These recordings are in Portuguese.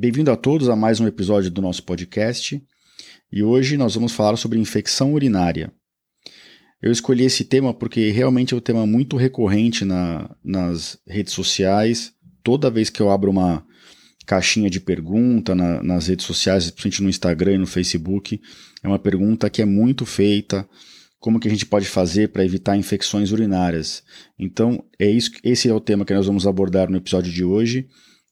Bem-vindo a todos a mais um episódio do nosso podcast e hoje nós vamos falar sobre infecção urinária. Eu escolhi esse tema porque realmente é um tema muito recorrente na, nas redes sociais. Toda vez que eu abro uma caixinha de pergunta na, nas redes sociais, principalmente no Instagram e no Facebook, é uma pergunta que é muito feita. Como que a gente pode fazer para evitar infecções urinárias? Então, é isso, esse é o tema que nós vamos abordar no episódio de hoje.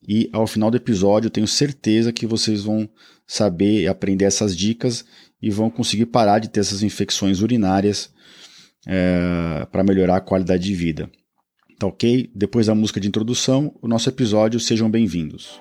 E ao final do episódio, tenho certeza que vocês vão saber e aprender essas dicas e vão conseguir parar de ter essas infecções urinárias é, para melhorar a qualidade de vida. Tá ok? Depois da música de introdução, o nosso episódio, sejam bem-vindos.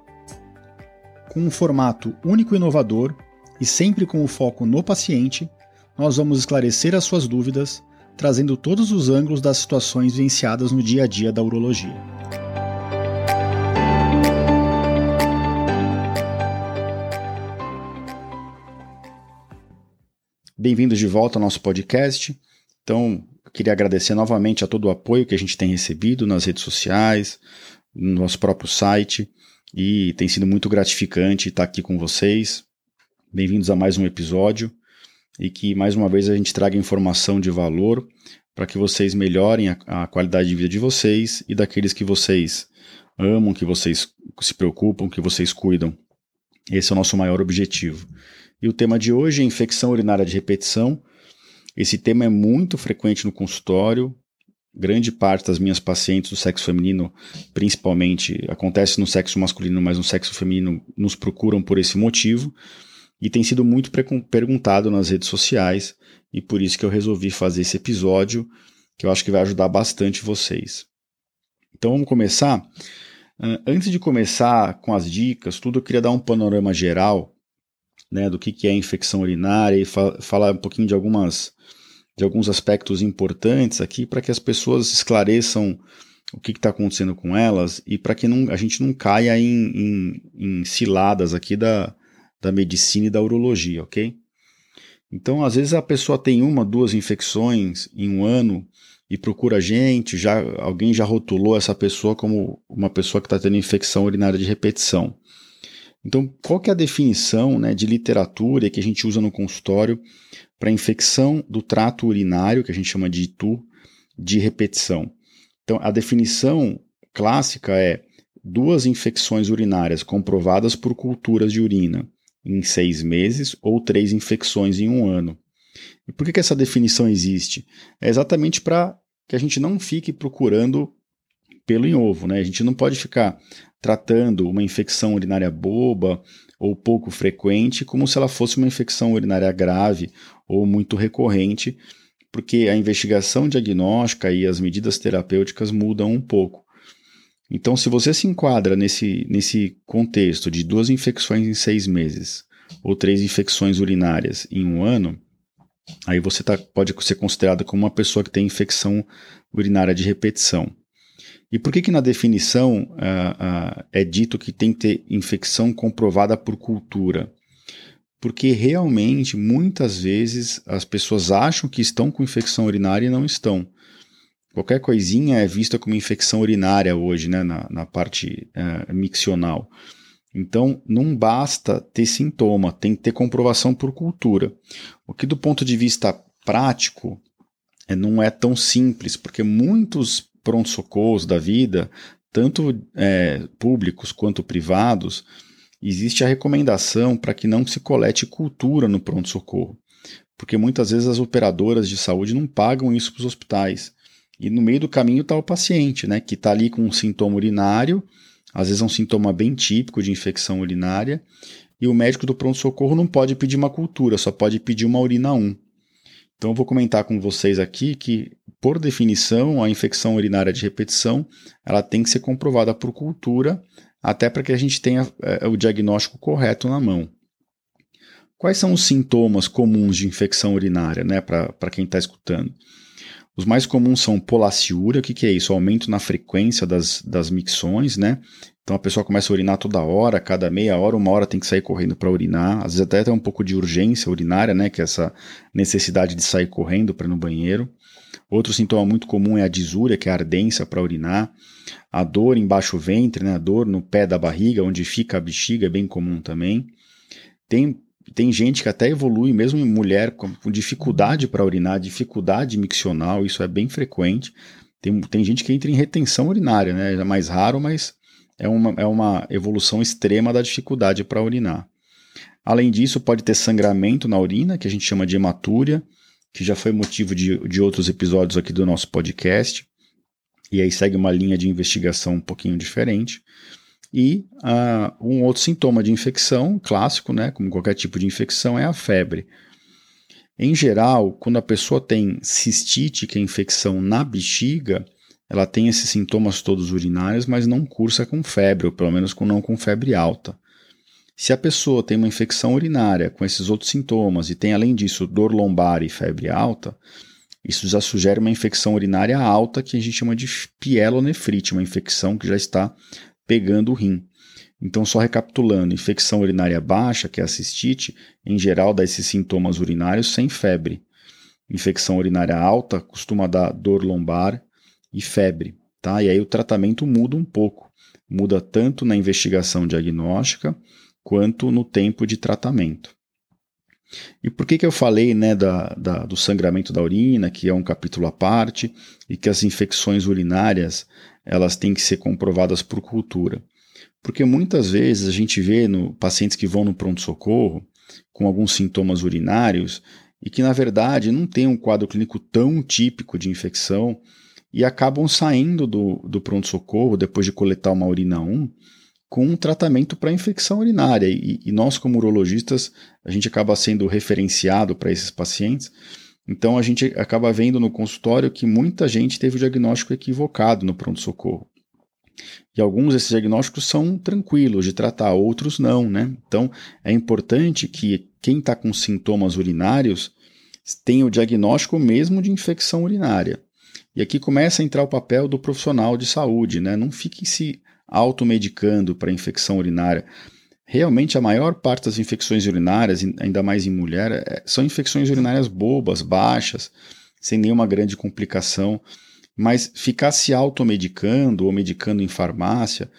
com um formato único e inovador e sempre com o foco no paciente, nós vamos esclarecer as suas dúvidas, trazendo todos os ângulos das situações vivenciadas no dia a dia da urologia. Bem-vindos de volta ao nosso podcast. Então, queria agradecer novamente a todo o apoio que a gente tem recebido nas redes sociais, no nosso próprio site e tem sido muito gratificante estar aqui com vocês. Bem-vindos a mais um episódio e que mais uma vez a gente traga informação de valor para que vocês melhorem a, a, qualidade de vida de vocês e daqueles que vocês amam, que vocês se preocupam, que vocês cuidam. Esse é o nosso maior objetivo. E o tema de hoje é infecção urinária de repetição. Esse tema é muito frequente no consultório, grande parte das minhas pacientes do sexo feminino, principalmente, acontece no sexo masculino, mas no sexo feminino, nos procuram por esse motivo. E tem sido muito perguntado nas redes sociais, e por isso que eu resolvi fazer esse episódio, que eu acho que vai ajudar bastante vocês. Então vamos começar. Antes de começar com as dicas, tudo eu queria dar um panorama geral né, do que, que é infecção urinária e fa falar um pouquinho de algumas de alguns aspectos importantes aqui para que as pessoas esclareçam o que está acontecendo com elas e para que não, a gente não caia em, em, em, ciladas aqui da, da medicina e da urologia, ok? Então, às vezes a pessoa tem uma, duas infecções em um ano e procura a gente, já, alguém já rotulou essa pessoa como uma pessoa que está tendo infecção urinária de repetição. Então, qual que é a definição né, de literatura que a gente usa no consultório para infecção do trato urinário, que a gente chama de ITU, de repetição. Então, a definição clássica é duas infecções urinárias comprovadas por culturas de urina em seis meses ou três infecções em um ano. E por que, que essa definição existe? É exatamente para que a gente não fique procurando pelo em ovo, né? A gente não pode ficar tratando uma infecção urinária boba ou pouco frequente como se ela fosse uma infecção urinária grave ou muito recorrente, porque a investigação diagnóstica e as medidas terapêuticas mudam um pouco. Então, se você se enquadra nesse, nesse contexto de duas infecções em seis meses ou três infecções urinárias em um ano, aí você tá, pode ser considerado como uma pessoa que tem infecção urinária de repetição. E por que, que na definição uh, uh, é dito que tem que ter infecção comprovada por cultura? Porque realmente, muitas vezes, as pessoas acham que estão com infecção urinária e não estão. Qualquer coisinha é vista como infecção urinária hoje, né, na, na parte uh, miccional. Então, não basta ter sintoma, tem que ter comprovação por cultura. O que, do ponto de vista prático, é, não é tão simples, porque muitos pronto-socorros da vida, tanto é, públicos quanto privados, existe a recomendação para que não se colete cultura no pronto-socorro, porque muitas vezes as operadoras de saúde não pagam isso para os hospitais. E no meio do caminho está o paciente, né, que está ali com um sintoma urinário, às vezes é um sintoma bem típico de infecção urinária, e o médico do pronto-socorro não pode pedir uma cultura, só pode pedir uma urina 1. Então eu vou comentar com vocês aqui que, por definição, a infecção urinária de repetição ela tem que ser comprovada por cultura, até para que a gente tenha é, o diagnóstico correto na mão. Quais são os sintomas comuns de infecção urinária, né, para quem está escutando? Os mais comuns são polaciúria, o que, que é isso? Aumento na frequência das, das micções, né? Então a pessoa começa a urinar toda hora, cada meia hora, uma hora tem que sair correndo para urinar. Às vezes até tem um pouco de urgência urinária, né? Que é essa necessidade de sair correndo para ir no banheiro. Outro sintoma muito comum é a disúria, que é a ardência para urinar. A dor embaixo do ventre, né? A dor no pé da barriga, onde fica a bexiga, é bem comum também. Tem tem gente que até evolui, mesmo em mulher, com, dificuldade para urinar, dificuldade miccional, isso é bem frequente. Tem, tem gente que entra em retenção urinária, né? É mais raro, mas é uma, é uma evolução extrema da dificuldade para urinar. Além disso, pode ter sangramento na urina, que a gente chama de hematúria, que já foi motivo de, de outros episódios aqui do nosso podcast. E aí segue uma linha de investigação um pouquinho diferente. E uh, um outro sintoma de infecção, clássico, né, como qualquer tipo de infecção, é a febre. Em geral, quando a pessoa tem cistite, que é infecção na bexiga, ela tem esses sintomas todos urinários, mas não cursa com febre, ou pelo menos com, não com febre alta. Se a pessoa tem uma infecção urinária com esses outros sintomas e tem além disso dor lombar e febre alta, isso já sugere uma infecção urinária alta que a gente chama de pielonefrite, uma infecção que já está pegando o rim. Então, só recapitulando, infecção urinária baixa, que é a cistite, em geral dá esses sintomas urinários sem febre. Infecção urinária alta costuma dar dor lombar e febre, tá? E aí o tratamento muda um pouco. Muda tanto na investigação diagnóstica quanto no tempo de tratamento. E por que, que eu falei né, da, da, do sangramento da urina, que é um capítulo à parte, e que as infecções urinárias elas têm que ser comprovadas por cultura? Porque muitas vezes a gente vê no, pacientes que vão no pronto-socorro com alguns sintomas urinários e que, na verdade, não tem um quadro clínico tão típico de infecção e acabam saindo do, do pronto-socorro depois de coletar uma urina 1 com um tratamento para infecção urinária. E, e, nós, como urologistas, a gente acaba sendo referenciado para esses pacientes. Então, a gente acaba vendo no consultório que muita gente teve o diagnóstico equivocado no pronto-socorro. E alguns desses diagnósticos são tranquilos de tratar, outros não, né? Então, é importante que quem está com sintomas urinários tenha o diagnóstico mesmo de infecção urinária. E aqui começa a entrar o papel do profissional de saúde, né? Não fique se automedicando para infecção urinária. Realmente, a maior parte das infecções urinárias, ainda mais em mulher, é, são infecções urinárias bobas, baixas, sem nenhuma grande complicação. Mas ficar se automedicando ou medicando em farmácia,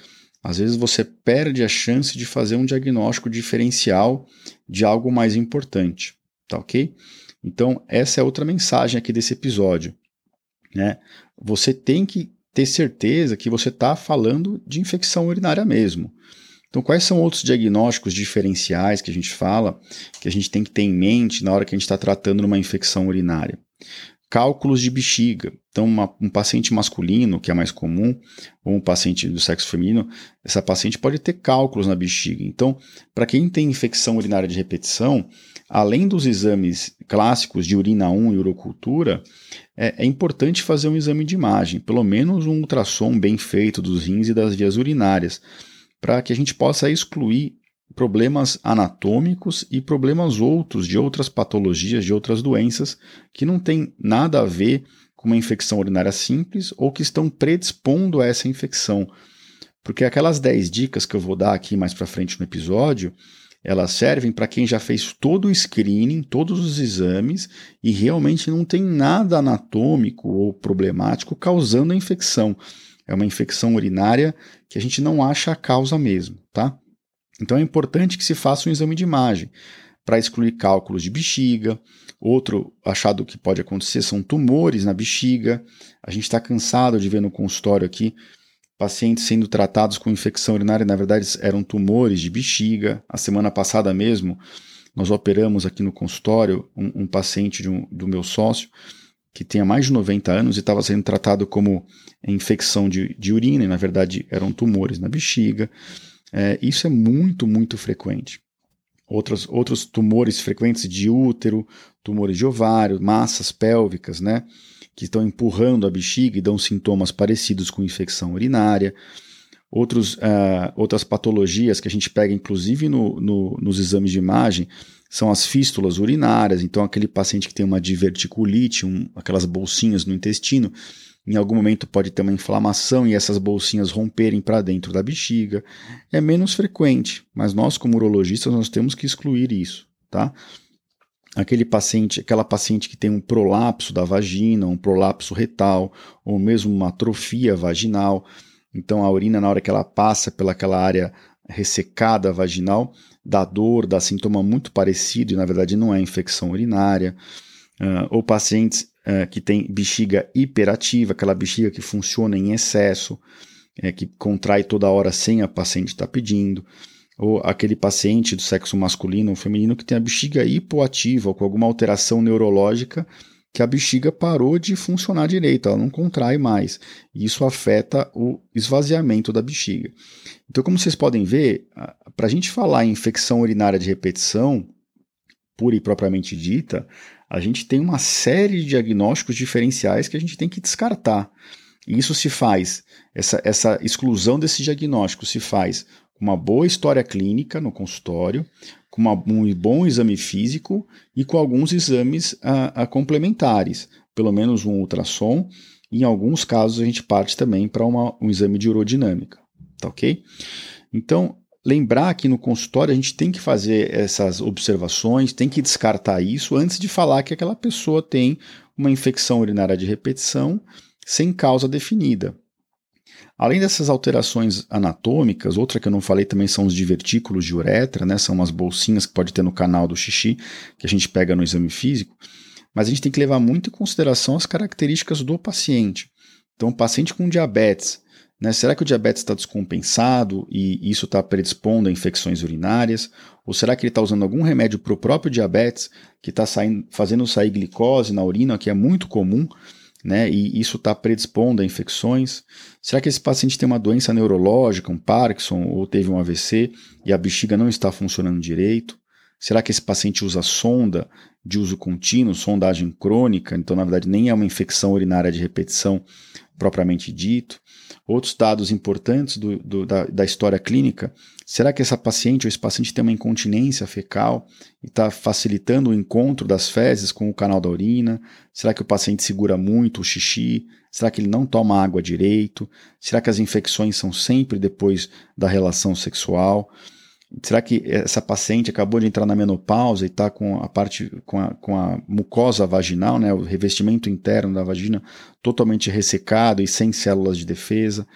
às vezes você perde a chance de fazer um diagnóstico diferencial de algo mais importante, tá ok? Então, essa é outra mensagem aqui desse episódio. Né? Você tem que ter certeza que você está falando de infecção urinária mesmo. Então, quais são outros diagnósticos diferenciais que a gente fala, que a gente tem que ter em mente na hora que a gente está tratando uma infecção urinária? Cálculos de bexiga. Então, uma, um paciente masculino, que é mais comum, ou um paciente do sexo feminino, essa paciente pode ter cálculos na bexiga. Então, para quem tem infecção urinária de repetição, além dos exames clássicos de urina 1 e urocultura, é, é, importante fazer um exame de imagem, pelo menos um ultrassom bem feito dos rins e das vias urinárias, para que a gente possa excluir problemas anatômicos e problemas outros de outras patologias, de outras doenças que não têm nada a ver com uma infecção urinária simples ou que estão predispondo a essa infecção. Porque aquelas 10 dicas que eu vou dar aqui mais para frente no episódio, elas servem para quem já fez todo o screening, todos os exames e realmente não tem nada anatômico ou problemático causando a infecção. É uma infecção urinária que a gente não acha a causa mesmo, tá? Então é importante que se faça um exame de imagem para excluir cálculos de bexiga. Outro achado que pode acontecer são tumores na bexiga. A gente está cansado de ver no consultório aqui pacientes sendo tratados com infecção urinária, na verdade eram tumores de bexiga. A semana passada mesmo, nós operamos aqui no consultório um, um paciente um, do meu sócio que tinha mais de 90 anos e estava sendo tratado como infecção de, de urina, e na verdade eram tumores na bexiga. É, isso é muito, muito frequente. outros, outros tumores frequentes de útero, tumores de ovário, massas pélvicas, né? Que estão empurrando a bexiga e dão sintomas parecidos com infecção urinária. Outros, uh, outras patologias que a gente pega, inclusive no, no, nos exames de imagem, são as fístulas urinárias. Então, aquele paciente que tem uma diverticulite, um, aquelas bolsinhas no intestino, em algum momento pode ter uma inflamação e essas bolsinhas romperem para dentro da bexiga. É menos frequente, mas nós, como urologistas, nós temos que excluir isso, tá? Aquele paciente, aquela paciente que tem um prolapso da vagina, um prolapso retal, ou mesmo uma atrofia vaginal, então a urina, na hora que ela passa pelaquela área ressecada vaginal, dá dor, dá sintoma muito parecido e na verdade não é infecção urinária. Uh, ou pacientes uh, que têm bexiga hiperativa, aquela bexiga que funciona em excesso, é, que contrai toda hora sem a paciente estar tá pedindo. Ou aquele paciente do sexo masculino ou feminino que tem a bexiga hipoativa ou com alguma alteração neurológica que a bexiga parou de funcionar direito, ela não contrai mais. E isso afeta o esvaziamento da bexiga. Então, como vocês podem ver, para a gente falar em infecção urinária de repetição, pura e propriamente dita, a gente tem uma série de diagnósticos diferenciais que a gente tem que descartar. E isso se faz, essa, essa exclusão desse diagnóstico se faz uma boa história clínica no consultório, com uma, um bom exame físico e com alguns exames a, a complementares, pelo menos um ultrassom. Em alguns casos, a gente parte também para um exame de urodinâmica. Tá ok? Então, lembrar que no consultório a gente tem que fazer essas observações, tem que descartar isso antes de falar que aquela pessoa tem uma infecção urinária de repetição sem causa definida. Além dessas alterações anatômicas, outra que eu não falei também são os divertículos de uretra, né? São umas bolsinhas que pode ter no canal do xixi, que a gente pega no exame físico. Mas a gente tem que levar muito em consideração as características do paciente. Então, o paciente com diabetes, né? Será que o diabetes está descompensado e isso está predispondo a infecções urinárias? Ou será que ele está usando algum remédio para o próprio diabetes que está fazendo sair glicose na urina, que é muito comum? Né? E isso está predispondo a infecções? Será que esse paciente tem uma doença neurológica, um Parkinson, ou teve um AVC e a bexiga não está funcionando direito? Será que esse paciente usa sonda de uso contínuo, sondagem crônica? Então, na verdade, nem é uma infecção urinária de repetição propriamente dito. Outros dados importantes do, do, da, da, história clínica: será que essa paciente ou esse paciente tem uma incontinência fecal e está facilitando o encontro das fezes com o canal da urina? Será que o paciente segura muito o xixi? Será que ele não toma água direito? Será que as infecções são sempre depois da relação sexual? Será que essa paciente acabou de entrar na menopausa e está com a parte com a, com a mucosa vaginal, né, o revestimento interno da vagina totalmente ressecado e sem células de defesa?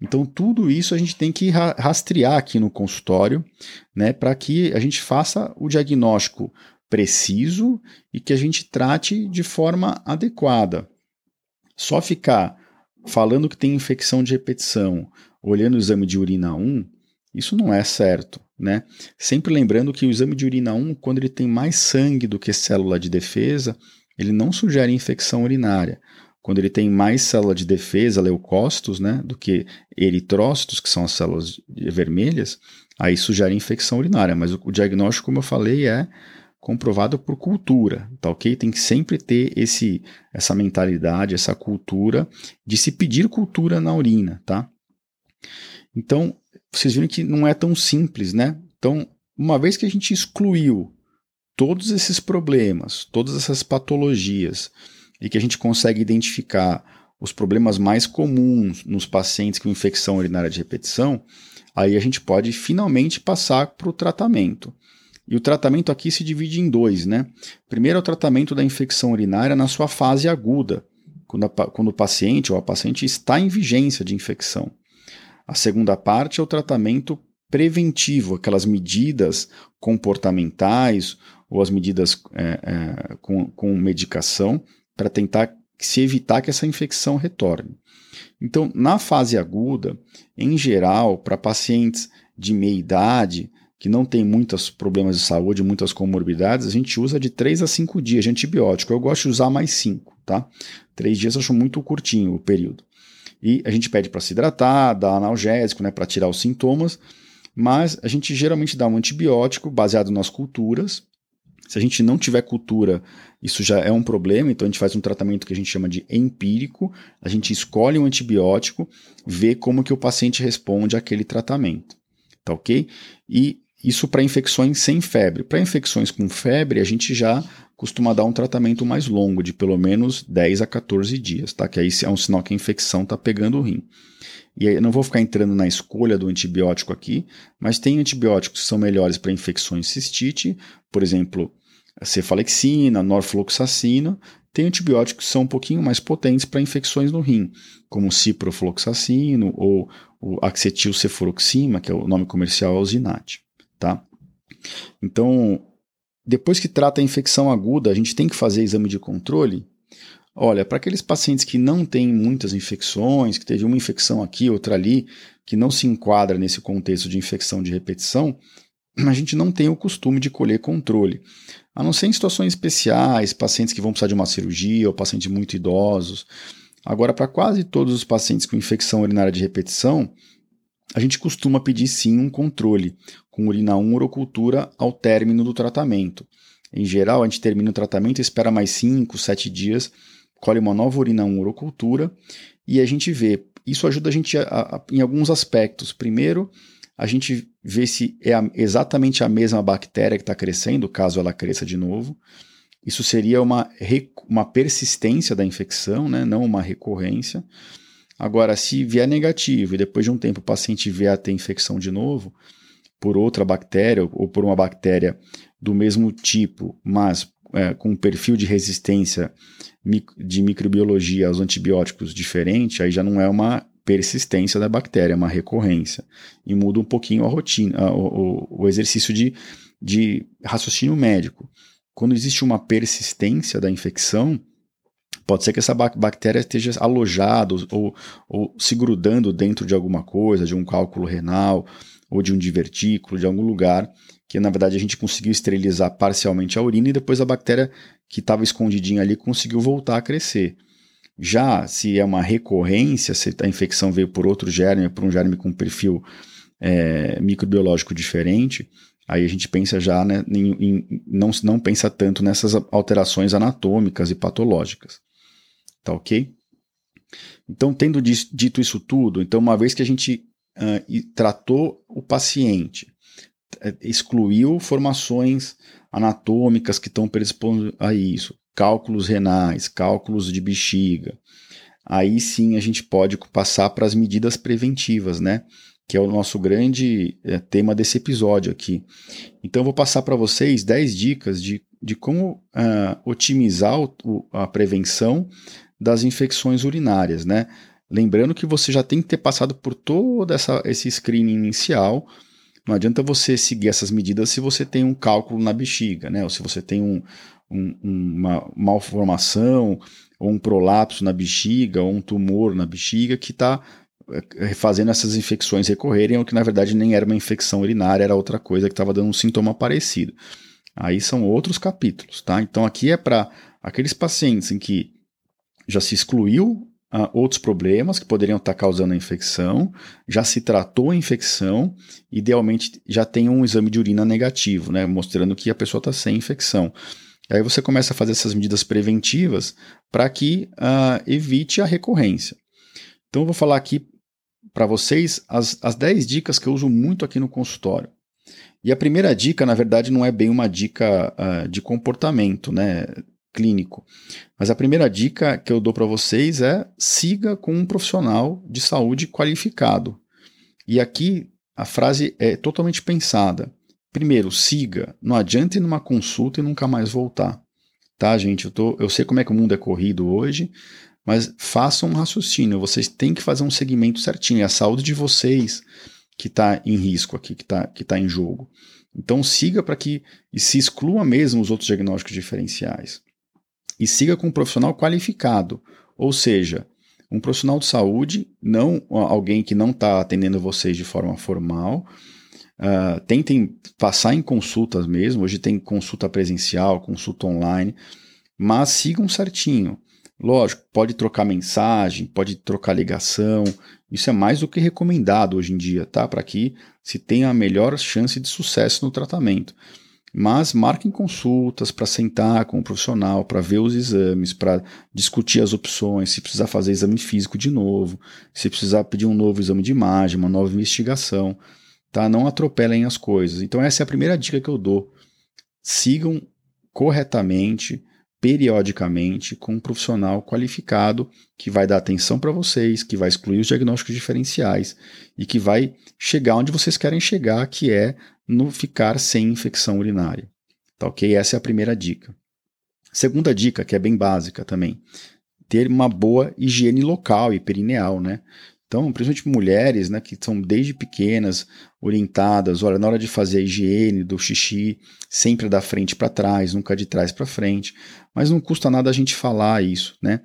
Então, tudo isso a gente tem que rastrear aqui no consultório, né, para que a gente faça o diagnóstico preciso e que a gente trate de forma adequada. Só ficar falando que tem infecção de repetição, olhando o exame de urina 1, isso não é certo. Né? Sempre lembrando que o exame de urina 1, quando ele tem mais sangue do que célula de defesa, ele não sugere infecção urinária. Quando ele tem mais célula de defesa, leucócitos, né, do que eritrócitos, que são as células vermelhas, aí sugere infecção urinária. Mas o, o diagnóstico, como eu falei, é comprovado por cultura, tá ok? Tem que sempre ter esse, essa mentalidade, essa cultura de se pedir cultura na urina, tá? Então, vocês viram que não é tão simples, né? Então, uma vez que a gente excluiu todos esses problemas, todas essas patologias, e que a gente consegue identificar os problemas mais comuns nos pacientes com infecção urinária de repetição, aí a gente pode finalmente passar para o tratamento. E o tratamento aqui se divide em dois, né? Primeiro é o tratamento da infecção urinária na sua fase aguda, quando, a, quando o paciente ou a paciente está em vigência de infecção. A segunda parte é o tratamento preventivo, aquelas medidas comportamentais ou as medidas é, é, com, com medicação para tentar se evitar que essa infecção retorne. Então, na fase aguda, em geral, para pacientes de meia idade, que não tem muitos problemas de saúde, muitas comorbidades, a gente usa de 3 a 5 dias de antibiótico. Eu gosto de usar mais 5, tá? 3 dias eu acho muito curtinho o período. E a gente pede para se hidratar, dar analgésico, né, para tirar os sintomas. mas a gente geralmente dá um antibiótico baseado nas culturas. Se a gente não tiver cultura, isso já é um problema, então a gente faz um tratamento que a gente chama de empírico, a gente escolhe um antibiótico, vê como que o paciente responde àquele tratamento, tá ok? E isso para infecções sem febre. Para infecções com febre, a gente já costuma dar um tratamento mais longo, de pelo menos 10 a 14 dias, tá? Que aí é um sinal que a infecção está pegando o rim. E aí, eu não vou ficar entrando na escolha do antibiótico aqui, mas tem antibióticos que são melhores para infecções cistite, por exemplo, cefalexina, norfloxacina. Tem antibióticos que são um pouquinho mais potentes para infecções no rim, como ciprofloxacino ou o acetilcefuroxima, que é o nome comercial é o Zinat, tá? Então, depois que trata a infecção aguda, a gente tem que fazer exame de controle Olha, para aqueles pacientes que não têm muitas infecções, que teve uma infecção aqui, outra ali, que não se enquadra nesse contexto de infecção de repetição, a gente não tem o costume de colher controle. A não ser em situações especiais, pacientes que vão precisar de uma cirurgia ou pacientes muito idosos. Agora, para quase todos os pacientes com infecção urinária de repetição, a gente costuma pedir sim um controle com urina 1 urocultura ao término do tratamento. Em geral, a gente termina o tratamento espera mais 5, 7 dias colhe uma nova urina 1 urocultura e a gente vê. Isso ajuda a gente a, a, em alguns aspectos. Primeiro, a gente vê se é a, exatamente a mesma bactéria que está crescendo, caso ela cresça de novo. Isso seria uma, uma persistência da infecção, né? não uma recorrência. Agora, se vier negativo e depois de um tempo o paciente vier a ter infecção de novo, por outra bactéria ou por uma bactéria do mesmo tipo, mas é, com um perfil de resistência de microbiologia aos antibióticos diferente, aí já não é uma persistência da bactéria, é uma recorrência. E muda um pouquinho a rotina, o, o exercício de, de raciocínio médico. Quando existe uma persistência da infecção, pode ser que essa bactéria esteja alojada ou, ou se grudando dentro de alguma coisa, de um cálculo renal ou de um divertículo, de algum lugar que na verdade a gente conseguiu esterilizar parcialmente a urina e depois a bactéria que estava escondidinha ali conseguiu voltar a crescer. Já se é uma recorrência, se a infecção veio por outro germe, por um germe com perfil é, microbiológico diferente, aí a gente pensa já, né, em, em, não, não pensa tanto nessas alterações anatômicas e patológicas. Tá ok? Então, tendo dito isso tudo, então uma vez que a gente uh, tratou o paciente, é, excluiu formações anatômicas que estão predispondo a isso, cálculos renais, cálculos de bexiga. Aí sim a gente pode passar para as medidas preventivas, né? Que é o nosso grande é, tema desse episódio aqui. Então eu vou passar para vocês 10 dicas de, de como uh, otimizar o, a prevenção das infecções urinárias, né? Lembrando que você já tem que ter passado por todo essa, esse screening inicial não adianta você seguir essas medidas se você tem um cálculo na bexiga, né? Ou se você tem um, um, uma malformação, ou um prolapso na bexiga, ou um tumor na bexiga que está eh, fazendo essas infecções recorrerem, ou que na verdade nem era uma infecção urinária, era outra coisa que estava dando um sintoma parecido. Aí são outros capítulos, tá? Então aqui é para aqueles pacientes em que já se excluiu uh, outros problemas que poderiam estar causando a infecção, já se tratou a infecção, idealmente já tem um exame de urina negativo, né, mostrando que a pessoa está sem infecção. Aí você começa a fazer essas medidas preventivas para que uh, evite a recorrência. Então eu vou falar aqui para vocês as, as 10 dicas que eu uso muito aqui no consultório. E a primeira dica, na verdade, não é bem uma dica uh, de comportamento, né? Clínico. Mas a primeira dica que eu dou para vocês é siga com um profissional de saúde qualificado. E aqui a frase é totalmente pensada. Primeiro, siga. Não adianta ir numa consulta e nunca mais voltar. Tá, gente? Eu, tô, eu sei como é que o mundo é corrido hoje, mas façam um raciocínio. Vocês têm que fazer um segmento certinho. É a saúde de vocês que está em risco aqui, que está que tá em jogo. Então siga para que e se exclua mesmo os outros diagnósticos diferenciais e siga com um profissional qualificado, ou seja, um profissional de saúde, não alguém que não está atendendo vocês de forma formal. Uh, tentem passar em consultas mesmo. Hoje tem consulta presencial, consulta online, mas sigam certinho. Lógico, pode trocar mensagem, pode trocar ligação, isso é mais do que recomendado hoje em dia, tá? Para que se tenha a melhor chance de sucesso no tratamento. Mas marquem consultas para sentar com o profissional, para ver os exames, para discutir as opções, se precisar fazer exame físico de novo, se precisar pedir um novo exame de imagem, uma nova investigação, tá? Não atropelem as coisas. Então essa é a primeira dica que eu dou. Sigam corretamente periodicamente com um profissional qualificado que vai dar atenção para vocês, que vai excluir os diagnósticos diferenciais e que vai chegar onde vocês querem chegar, que é no ficar sem infecção urinária. Tá ok? Essa é a primeira dica. Segunda dica, que é bem básica também, ter uma boa higiene local e perineal, né? Então, principalmente mulheres, né, que são desde pequenas orientadas, olha, na hora de fazer a higiene do xixi, sempre da frente para trás, nunca de trás para frente. Mas não custa nada a gente falar isso, né?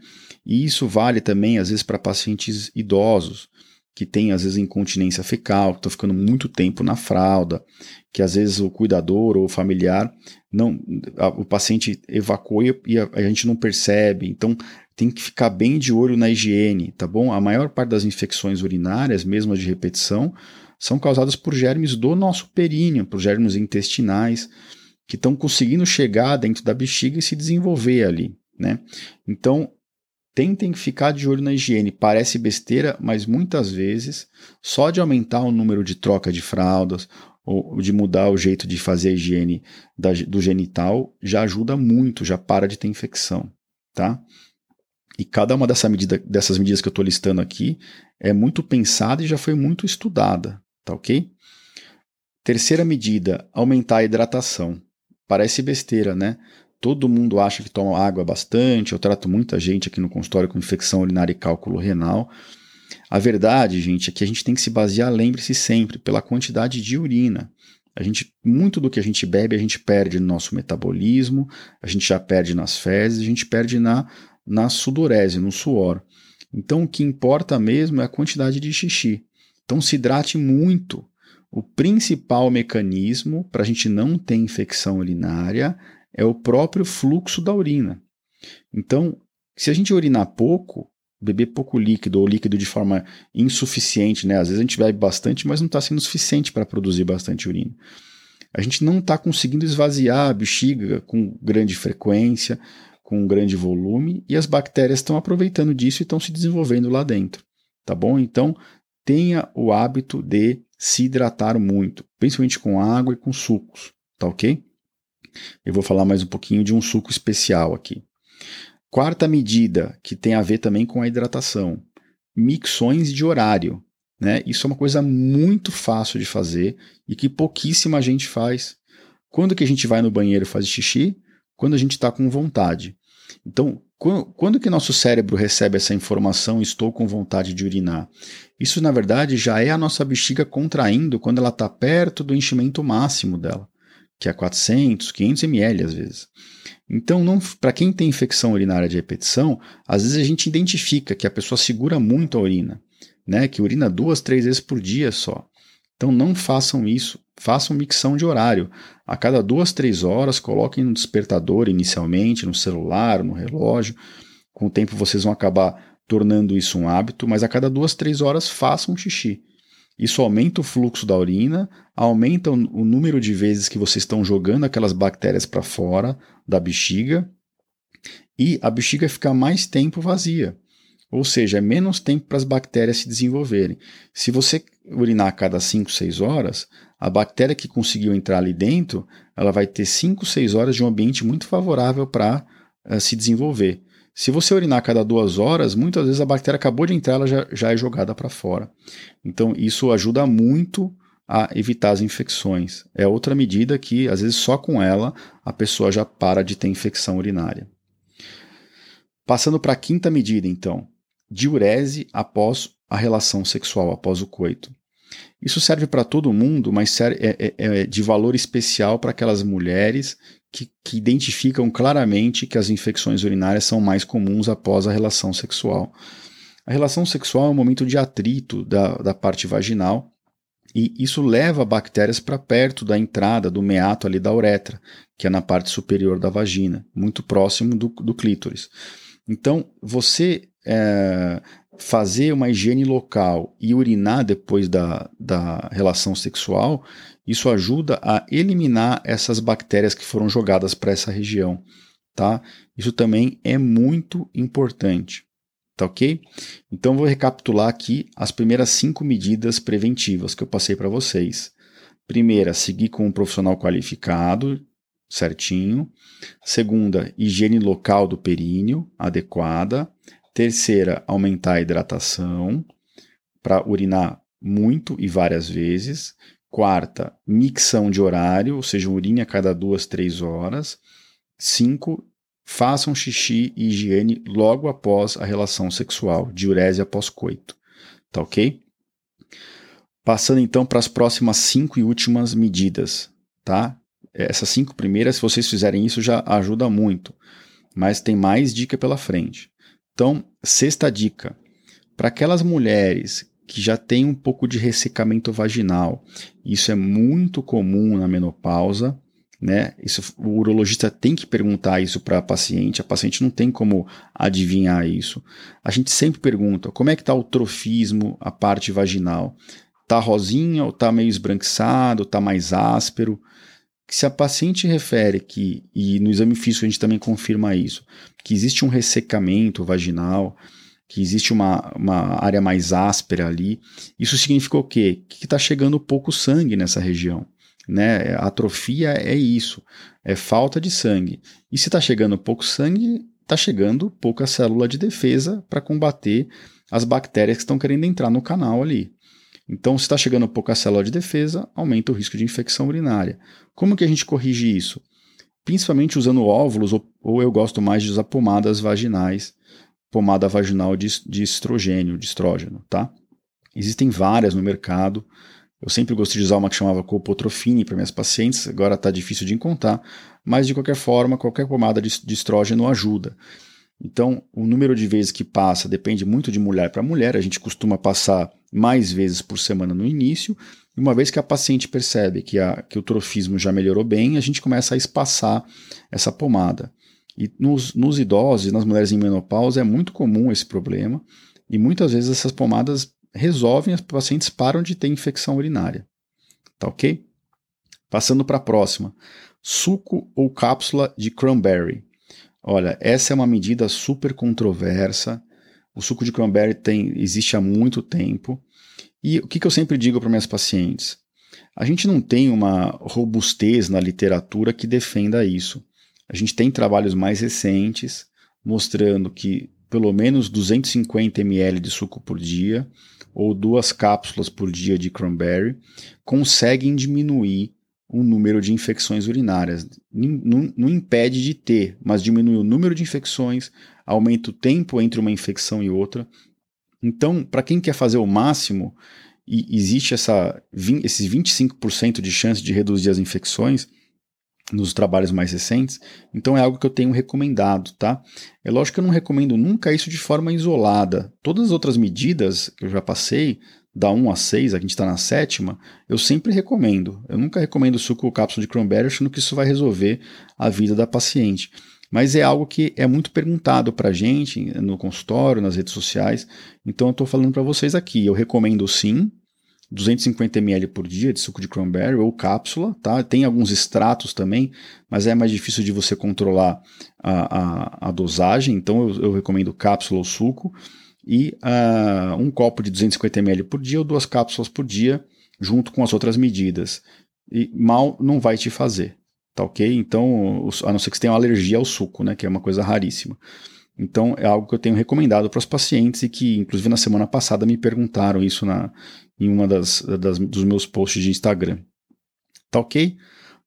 E isso vale também, às vezes, para pacientes idosos, que têm, às vezes, incontinência fecal, que estão ficando muito tempo na fralda, que às vezes o cuidador ou o familiar, não, a, o paciente evacua e a, a gente não percebe. Então, tem que ficar bem de olho na higiene, tá bom? A maior parte das infecções urinárias, mesmo as de repetição, são causadas por germes do nosso períneo, por germes intestinais, que estão conseguindo chegar dentro da bexiga e se desenvolver ali, né? Então, tentem ficar de olho na higiene. Parece besteira, mas muitas vezes, só de aumentar o número de troca de fraldas ou de mudar o jeito de fazer a higiene da, do genital, já ajuda muito, já para de ter infecção, tá? E cada uma dessa medida, dessas medidas que eu estou listando aqui é muito pensada e já foi muito estudada, tá ok? Terceira medida, aumentar a hidratação. Parece besteira, né? Todo mundo acha que toma água bastante. Eu trato muita gente aqui no consultório com infecção urinária e cálculo renal. A verdade, gente, é que a gente tem que se basear, lembre-se sempre, pela quantidade de urina. A gente, muito do que a gente bebe, a gente perde no nosso metabolismo, a gente já perde nas fezes, a gente perde na na sudorese, no suor. Então o que importa mesmo é a quantidade de xixi. Então se hidrate muito. O principal mecanismo para a gente não ter infecção urinária é o próprio fluxo da urina. Então, se a gente urinar pouco, beber pouco líquido ou líquido de forma insuficiente, né? Às vezes a gente bebe bastante, mas não está sendo suficiente para produzir bastante urina. A gente não está conseguindo esvaziar a bexiga com grande frequência, com grande volume e as bactérias estão aproveitando disso e estão se desenvolvendo lá dentro, tá bom? Então, tenha o hábito de se hidratar muito, principalmente com água e com sucos, tá ok? Eu vou falar mais um pouquinho de um suco especial aqui. Quarta medida, que tem a ver também com a hidratação: micções de horário. Né? Isso é uma coisa muito fácil de fazer e que pouquíssima gente faz. Quando que a gente vai no banheiro fazer xixi? Quando a gente está com vontade. Então, quando que nosso cérebro recebe essa informação, estou com vontade de urinar? Isso, na verdade, já é a nossa bexiga contraindo quando ela está perto do enchimento máximo dela, que é 400, 500 ml às vezes. Então, para quem tem infecção urinária de repetição, às vezes a gente identifica que a pessoa segura muito a urina, né? que urina duas, três vezes por dia só. Então não façam isso, façam micção de horário. A cada duas, três horas, coloquem no despertador inicialmente, no celular, no relógio. Com o tempo vocês vão acabar tornando isso um hábito, mas a cada duas, três horas façam xixi. Isso aumenta o fluxo da urina, aumenta o número de vezes que vocês estão jogando aquelas bactérias para fora da bexiga e a bexiga fica mais tempo vazia. Ou seja, é menos tempo para as bactérias se desenvolverem. Se você urinar a cada 5, 6 horas, a bactéria que conseguiu entrar ali dentro, ela vai ter 5, 6 horas de um ambiente muito favorável para uh, se desenvolver. Se você urinar a cada duas horas, muitas vezes a bactéria acabou de entrar, ela já, já é jogada para fora. Então, isso ajuda muito a evitar as infecções. É outra medida que, às vezes, só com ela a pessoa já para de ter infecção urinária. Passando para a quinta medida, então, diurese após a relação sexual, após o coito. Isso serve para todo mundo, mas é, é, é de valor especial para aquelas mulheres que, que, identificam claramente que as infecções urinárias são mais comuns após a relação sexual. A relação sexual é um momento de atrito da, da parte vaginal e isso leva bactérias para perto da entrada do meato ali da uretra, que é na parte superior da vagina, muito próximo do, do clítoris. Então, você é, fazer uma higiene local e urinar depois da, da relação sexual, isso ajuda a eliminar essas bactérias que foram jogadas para essa região, tá? Isso também é muito importante, tá ok? Então vou recapitular aqui as primeiras cinco medidas preventivas que eu passei para vocês. Primeira, seguir com um profissional qualificado, certinho. Segunda, higiene local do períneo adequada. Terceira, aumentar a hidratação para urinar muito e várias vezes. Quarta, micção de horário, ou seja, urine a cada duas, três horas. Cinco, façam xixi e higiene logo após a relação sexual, diurese após coito. Tá ok? Passando então para as próximas cinco e últimas medidas, tá? Essas cinco primeiras, se vocês fizerem isso, já ajuda muito. Mas tem mais dica pela frente. Então, sexta dica: para aquelas mulheres que já têm um pouco de ressecamento vaginal, isso é muito comum na menopausa, né? Isso, o urologista tem que perguntar isso para a paciente, a paciente não tem como adivinhar isso. A gente sempre pergunta como é que está o trofismo, a parte vaginal. Está rosinha ou está meio esbranquiçado, está mais áspero? Se a paciente refere que, e no exame físico a gente também confirma isso, que existe um ressecamento vaginal, que existe uma, uma área mais áspera ali, isso significa o quê? Que está chegando pouco sangue nessa região. Né? Atrofia é isso, é falta de sangue. E se está chegando pouco sangue, está chegando pouca célula de defesa para combater as bactérias que estão querendo entrar no canal ali. Então, se está chegando pouca célula de defesa, aumenta o risco de infecção urinária. Como que a gente corrige isso? Principalmente usando óvulos, ou, ou eu gosto mais de usar pomadas vaginais, pomada vaginal de, de estrogênio, de estrógeno, tá? Existem várias no mercado. Eu sempre gostei de usar uma que chamava Copotrofine para minhas pacientes, agora está difícil de encontrar, mas de qualquer forma, qualquer pomada de, de estrógeno ajuda. Então, o número de vezes que passa depende muito de mulher para mulher. A gente costuma passar mais vezes por semana no início. E uma vez que a paciente percebe que, a, que o trofismo já melhorou bem, a gente começa a espaçar essa pomada. E nos, nos idosos nas mulheres em menopausa é muito comum esse problema. E muitas vezes essas pomadas resolvem, as pacientes param de ter infecção urinária. Tá ok? Passando para a próxima. Suco ou cápsula de cranberry. Olha, essa é uma medida super controversa. O suco de cranberry tem, existe há muito tempo. E o que, que eu sempre digo para minhas pacientes? A gente não tem uma robustez na literatura que defenda isso. A gente tem trabalhos mais recentes mostrando que pelo menos 250 ml de suco por dia ou duas cápsulas por dia de cranberry conseguem diminuir o número de infecções urinárias. Não, não, impede de ter, mas diminui o número de infecções, aumenta o tempo entre uma infecção e outra. Então, para quem quer fazer o máximo, e existe essa, esses 25% de chance de reduzir as infecções nos trabalhos mais recentes, então é algo que eu tenho recomendado, tá? É lógico que eu não recomendo nunca isso de forma isolada. Todas as outras medidas que eu já passei da 1 a 6, a gente está na sétima, eu sempre recomendo. Eu nunca recomendo suco ou cápsula de cranberry achando que isso vai resolver a vida da paciente. Mas é algo que é muito perguntado para a gente no consultório, nas redes sociais. Então eu estou falando para vocês aqui. Eu recomendo sim, 250 ml por dia de suco de cranberry ou cápsula, tá? Tem alguns extratos também, mas é mais difícil de você controlar a, a, a dosagem, então eu, eu recomendo cápsula ou suco e uh, um copo de 250 ml por dia ou duas cápsulas por dia, junto com as outras medidas. E mal não vai te fazer, tá ok? Então, a não ser que você tenha uma alergia ao suco, né, que é uma coisa raríssima. Então, é algo que eu tenho recomendado para os pacientes e que, inclusive, na semana passada me perguntaram isso na, em uma das, das dos meus posts de Instagram. Tá ok?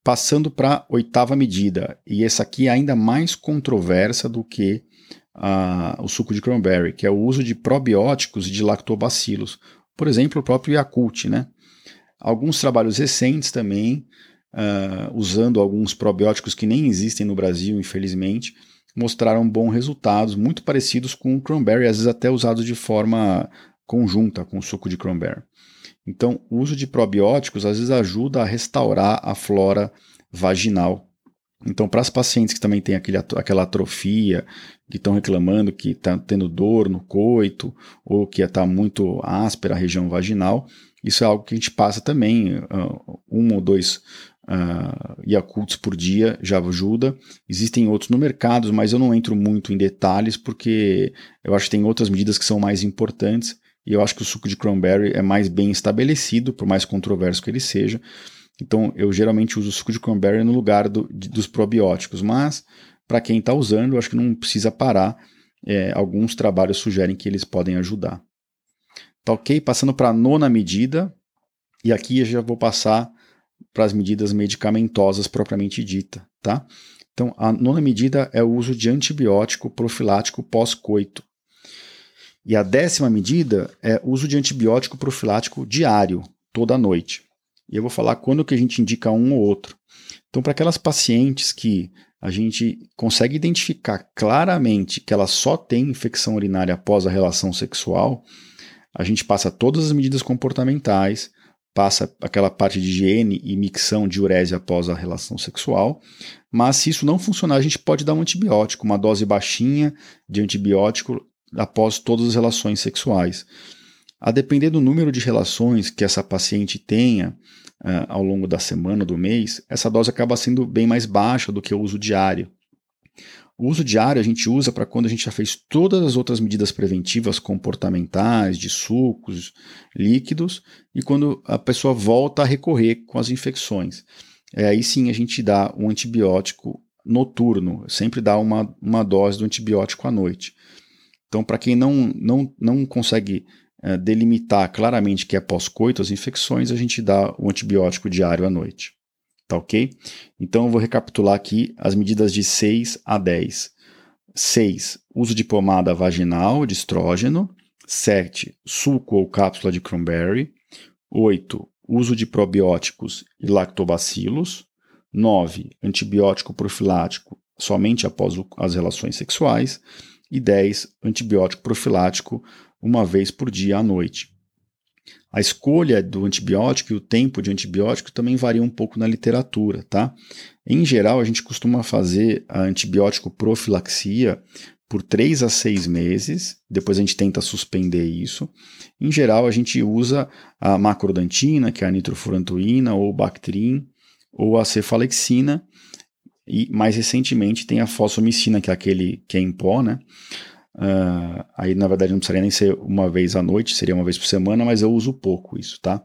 Passando para a oitava medida, e essa aqui é ainda mais controversa do que a, o suco de cranberry, que é o uso de probióticos e de lactobacilos. Por exemplo, o próprio Yakult, né? Alguns trabalhos recentes também, uh, usando alguns probióticos que nem existem no Brasil, infelizmente, mostraram bons resultados, muito parecidos com o cranberry, às vezes até usados de forma conjunta com o suco de cranberry. Então, o uso de probióticos às vezes ajuda a restaurar a flora vaginal Então, para as pacientes que também têm aquele, aquela atrofia, que estão reclamando que está tendo dor no coito, ou que está muito áspera a região vaginal, isso é algo que a gente passa também, uh, um ou dois uh, Yakults por dia já ajuda. Existem outros no mercado, mas eu não entro muito em detalhes, porque eu acho que tem outras medidas que são mais importantes, e eu acho que o suco de cranberry é mais bem estabelecido, por mais controverso que ele seja. Então, eu geralmente uso o suco de cranberry no lugar do, de, dos probióticos, mas para quem está usando, acho que não precisa parar. É, alguns trabalhos sugerem que eles podem ajudar. Tá ok? Passando para a nona medida, e aqui eu já vou passar para as medidas medicamentosas propriamente dita, tá? Então, a nona medida é o uso de antibiótico profilático pós-coito. E a décima medida é o uso de antibiótico profilático diário, toda noite. E eu vou falar quando que a gente indica um ou outro. Então, para aquelas pacientes que a gente consegue identificar claramente que ela só tem infecção urinária após a relação sexual, a gente passa todas as medidas comportamentais, passa aquela parte de higiene e micção de urese após a relação sexual. Mas se isso não funcionar, a gente pode dar um antibiótico, uma dose baixinha de antibiótico após todas as relações sexuais. A depender do número de relações que essa paciente tenha uh, ao longo da semana, do mês, essa dose acaba sendo bem mais baixa do que o uso diário. O uso diário a gente usa para quando a gente já fez todas as outras medidas preventivas comportamentais, de sucos, líquidos, e quando a pessoa volta a recorrer com as infecções. É, aí sim a gente dá um antibiótico noturno, sempre dá uma, uma dose do antibiótico à noite. Então, para quem não, não, não consegue é, delimitar claramente que é pós-coito as infecções, a gente dá o antibiótico diário à noite. Tá ok? Então eu vou recapitular aqui as medidas de 6 a 10. 6. Uso de pomada vaginal de estrógeno. 7. Suco ou cápsula de cranberry. 8. Uso de probióticos e lactobacilos. 9. Antibiótico profilático somente após as relações sexuais. E 10. Antibiótico profilático uma vez por dia à noite. A escolha do antibiótico e o tempo de antibiótico também varia um pouco na literatura, tá? Em geral, a gente costuma fazer a antibiótico profilaxia por 3 a 6 meses, depois a gente tenta suspender isso. Em geral, a gente usa a macrodantina, que é a nitrofurantoína, ou Bactrim, ou a cefalexina, e mais recentemente tem a fosfomicina, que é aquele que é em pó, né? Uh, aí, na verdade, não precisaria nem ser uma vez à noite, seria uma vez por semana, mas eu uso pouco isso, tá?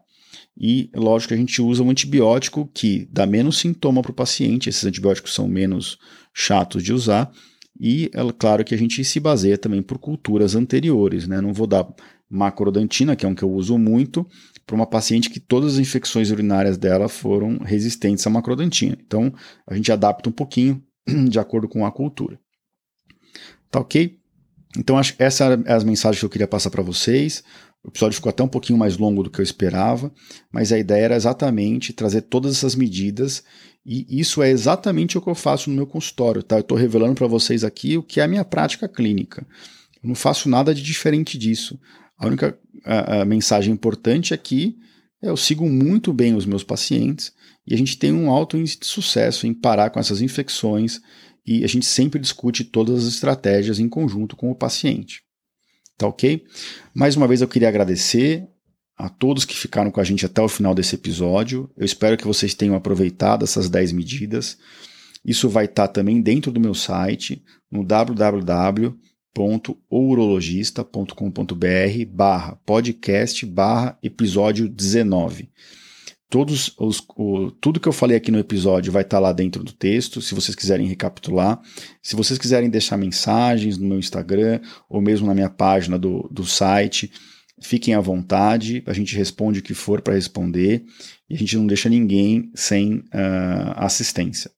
E, lógico, a gente usa um antibiótico que dá menos sintoma para o paciente, esses antibióticos são menos chatos de usar, e é claro que a gente se baseia também por culturas anteriores, né? Não vou dar macrodantina, que é um que eu uso muito, para uma paciente que todas as infecções urinárias dela foram resistentes à macrodantina. Então, a gente adapta um pouquinho de acordo com a cultura. Tá ok? Então, acho que essas é as mensagens que eu queria passar para vocês. O episódio ficou até um pouquinho mais longo do que eu esperava, mas a ideia era exatamente trazer todas essas medidas e isso é exatamente o que eu faço no meu consultório, tá? Eu estou revelando para vocês aqui o que é a minha prática clínica. Eu não faço nada de diferente disso. A única a, a mensagem importante é que eu sigo muito bem os meus pacientes e a gente tem um alto índice de sucesso em parar com essas infecções e a gente sempre discute todas as estratégias em conjunto com o paciente. Tá ok? Mais uma vez eu queria agradecer a todos que ficaram com a gente até o final desse episódio. Eu espero que vocês tenham aproveitado essas 10 medidas. Isso vai estar também dentro do meu site no www.ourologista.com.br barra podcast barra episódio 19 todos os, o, tudo que eu falei aqui no episódio vai estar tá lá dentro do texto, se vocês quiserem recapitular. Se vocês quiserem deixar mensagens no meu Instagram ou mesmo na minha página do, do site, fiquem à vontade, a gente responde o que for para responder e a gente não deixa ninguém sem uh, assistência.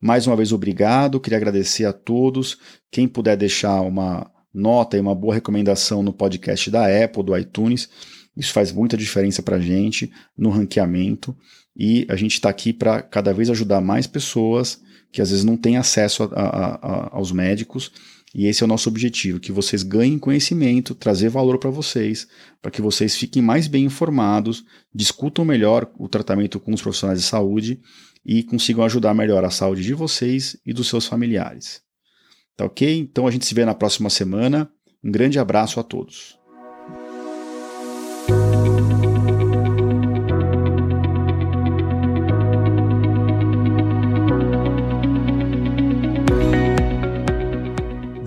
Mais uma vez, obrigado. Queria agradecer a todos. Quem puder deixar uma nota e uma boa recomendação no podcast da Apple, do iTunes isso faz muita diferença para a gente no ranqueamento e a gente está aqui para cada vez ajudar mais pessoas que às vezes não têm acesso a, a, a, aos médicos. E esse é o nosso objetivo: que vocês ganhem conhecimento, trazer valor para vocês, para que vocês fiquem mais bem informados, discutam melhor o tratamento com os profissionais de saúde e consigam ajudar melhor a saúde de vocês e dos seus familiares. Tá ok? Então a gente se vê na próxima semana. Um grande abraço a todos.